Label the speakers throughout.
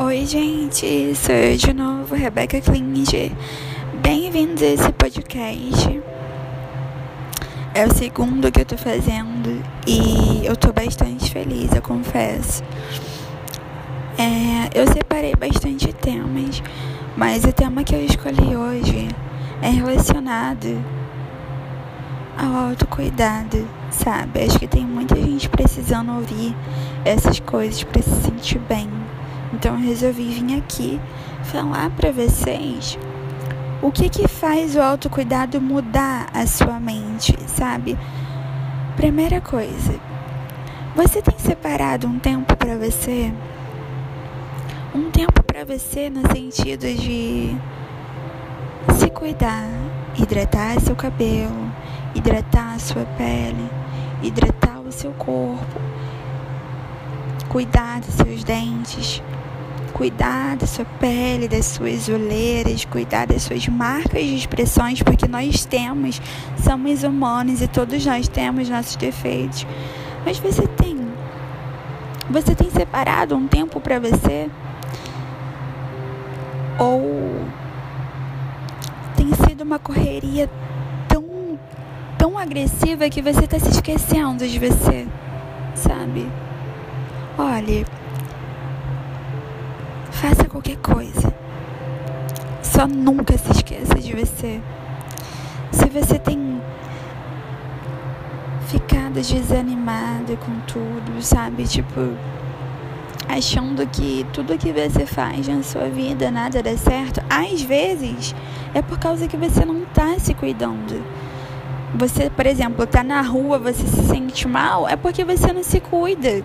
Speaker 1: Oi, gente, sou eu de novo, Rebeca Klinge. Bem-vindos a esse podcast. É o segundo que eu tô fazendo e eu tô bastante feliz, eu confesso. É, eu separei bastante temas, mas o tema que eu escolhi hoje é relacionado ao autocuidado, sabe? Acho que tem muita gente precisando ouvir essas coisas para se sentir bem. Então resolvi vir aqui falar para vocês o que que faz o autocuidado mudar a sua mente, sabe? Primeira coisa, você tem separado um tempo para você? Um tempo para você no sentido de se cuidar, hidratar seu cabelo, hidratar a sua pele, hidratar o seu corpo, cuidar dos seus dentes, cuidar da sua pele, das suas olheiras, cuidar das suas marcas de expressões, porque nós temos, somos humanos e todos nós temos nossos defeitos. Mas você tem, você tem separado um tempo para você? Ou tem sido uma correria tão, tão agressiva que você está se esquecendo de você, sabe? Olhe, faça qualquer coisa. Só nunca se esqueça de você. Se você tem ficado desanimado com tudo, sabe? Tipo, achando que tudo que você faz na sua vida nada dá certo, às vezes é por causa que você não tá se cuidando. Você, por exemplo, tá na rua, você se sente mal, é porque você não se cuida.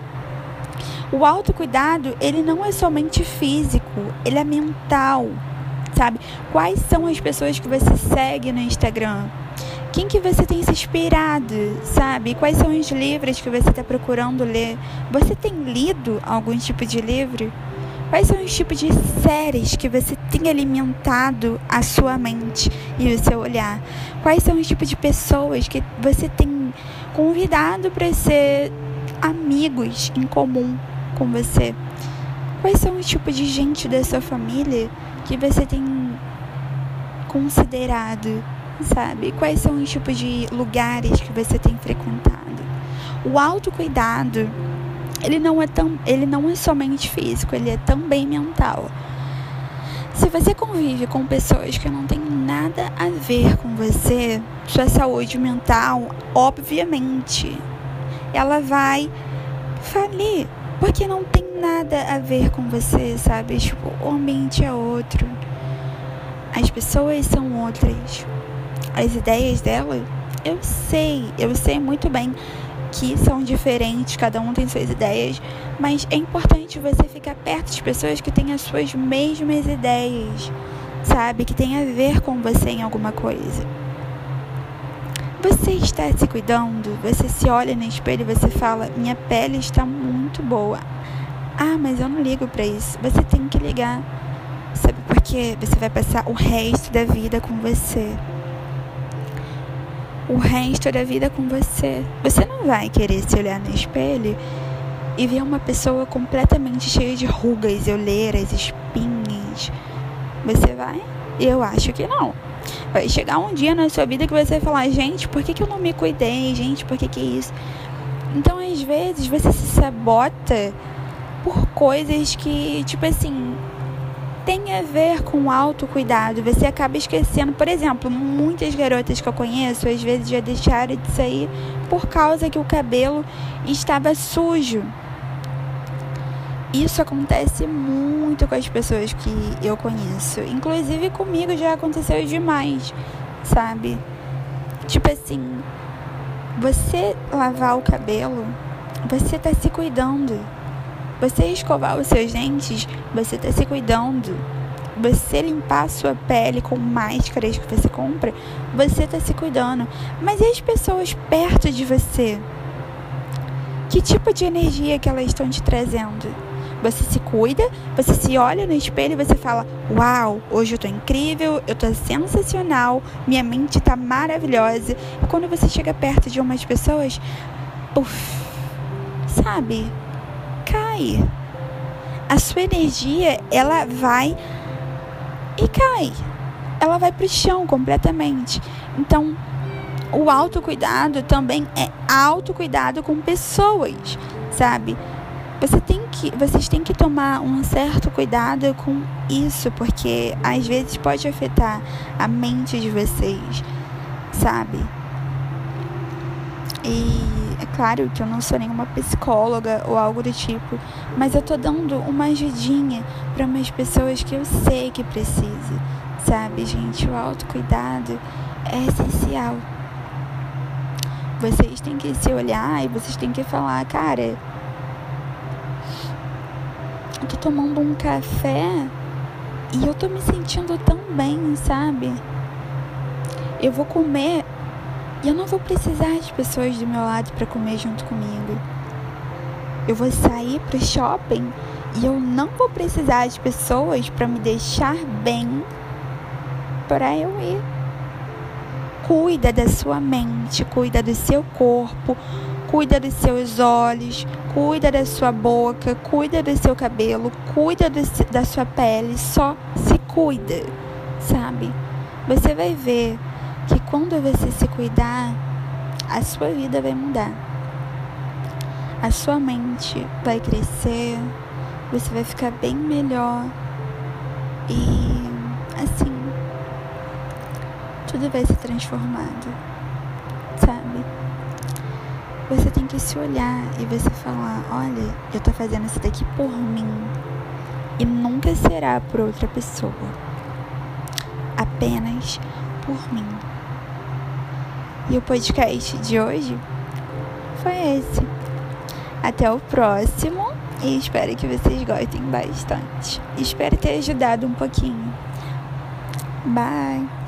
Speaker 1: O autocuidado, ele não é somente físico, ele é mental, sabe? Quais são as pessoas que você segue no Instagram? Quem que você tem se inspirado, sabe? Quais são os livros que você está procurando ler? Você tem lido algum tipo de livro? Quais são os tipos de séries que você tem alimentado a sua mente e o seu olhar? Quais são os tipos de pessoas que você tem convidado para ser amigos em comum? Com você? Quais são os tipos de gente da sua família que você tem considerado, sabe? Quais são os tipos de lugares que você tem frequentado? O autocuidado, ele não é tão, ele não é somente físico, ele é também mental. Se você convive com pessoas que não têm nada a ver com você, sua saúde mental, obviamente, ela vai falir porque não tem nada a ver com você, sabe? Tipo, o ambiente é outro. As pessoas são outras. As ideias dela, eu sei, eu sei muito bem que são diferentes, cada um tem suas ideias, mas é importante você ficar perto de pessoas que têm as suas mesmas ideias, sabe? Que tem a ver com você em alguma coisa. Você está se cuidando? Você se olha no espelho e você fala: Minha pele está muito boa. Ah, mas eu não ligo para isso. Você tem que ligar. Sabe por quê? Você vai passar o resto da vida com você. O resto da vida com você. Você não vai querer se olhar no espelho e ver uma pessoa completamente cheia de rugas, olheiras, espinhas. Você vai? Eu acho que não. Vai chegar um dia na sua vida que você vai falar, gente, por que, que eu não me cuidei? Gente, por que, que isso? Então, às vezes, você se sabota por coisas que, tipo assim, tem a ver com autocuidado. Você acaba esquecendo. Por exemplo, muitas garotas que eu conheço, às vezes já deixaram de sair por causa que o cabelo estava sujo. Isso acontece muito com as pessoas que eu conheço. Inclusive comigo já aconteceu demais, sabe? Tipo assim, você lavar o cabelo, você tá se cuidando. Você escovar os seus dentes, você tá se cuidando. Você limpar a sua pele com máscaras que você compra, você tá se cuidando. Mas e as pessoas perto de você? Que tipo de energia que elas estão te trazendo? Você se cuida, você se olha no espelho e você fala: Uau, hoje eu tô incrível, eu tô sensacional, minha mente tá maravilhosa. E quando você chega perto de umas pessoas, uff, sabe? Cai. a sua energia ela vai e cai. Ela vai pro chão completamente. Então, o autocuidado também é autocuidado com pessoas, sabe? Você tem que, vocês têm que tomar um certo cuidado com isso, porque às vezes pode afetar a mente de vocês, sabe? E é claro que eu não sou nenhuma psicóloga ou algo do tipo, mas eu tô dando uma ajudinha para umas pessoas que eu sei que precisam, sabe, gente? O autocuidado é essencial. Vocês têm que se olhar e vocês têm que falar, cara, tô tomando um café e eu tô me sentindo tão bem, sabe? Eu vou comer e eu não vou precisar de pessoas do meu lado para comer junto comigo. Eu vou sair pro shopping e eu não vou precisar de pessoas para me deixar bem para eu ir. Cuida da sua mente, cuida do seu corpo, cuida dos seus olhos, cuida da sua boca, cuida do seu cabelo, cuida do, da sua pele, só se cuida, sabe? Você vai ver que quando você se cuidar, a sua vida vai mudar. A sua mente vai crescer, você vai ficar bem melhor e assim, tudo vai ser transformado, sabe? Você tem que se olhar e você falar: olha, eu tô fazendo isso daqui por mim e nunca será por outra pessoa, apenas por mim. E o podcast de hoje foi esse. Até o próximo e espero que vocês gostem bastante. Espero ter ajudado um pouquinho. Bye!